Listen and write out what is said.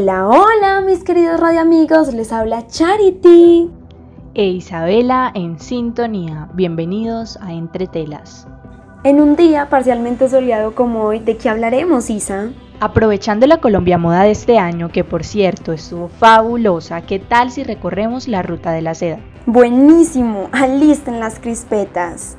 Hola, hola mis queridos radio amigos, les habla Charity e Isabela en sintonía. Bienvenidos a Entre Telas. En un día parcialmente soleado como hoy, ¿de qué hablaremos, Isa? Aprovechando la Colombia Moda de este año, que por cierto estuvo fabulosa, ¿qué tal si recorremos la ruta de la seda? Buenísimo, alisten las crispetas.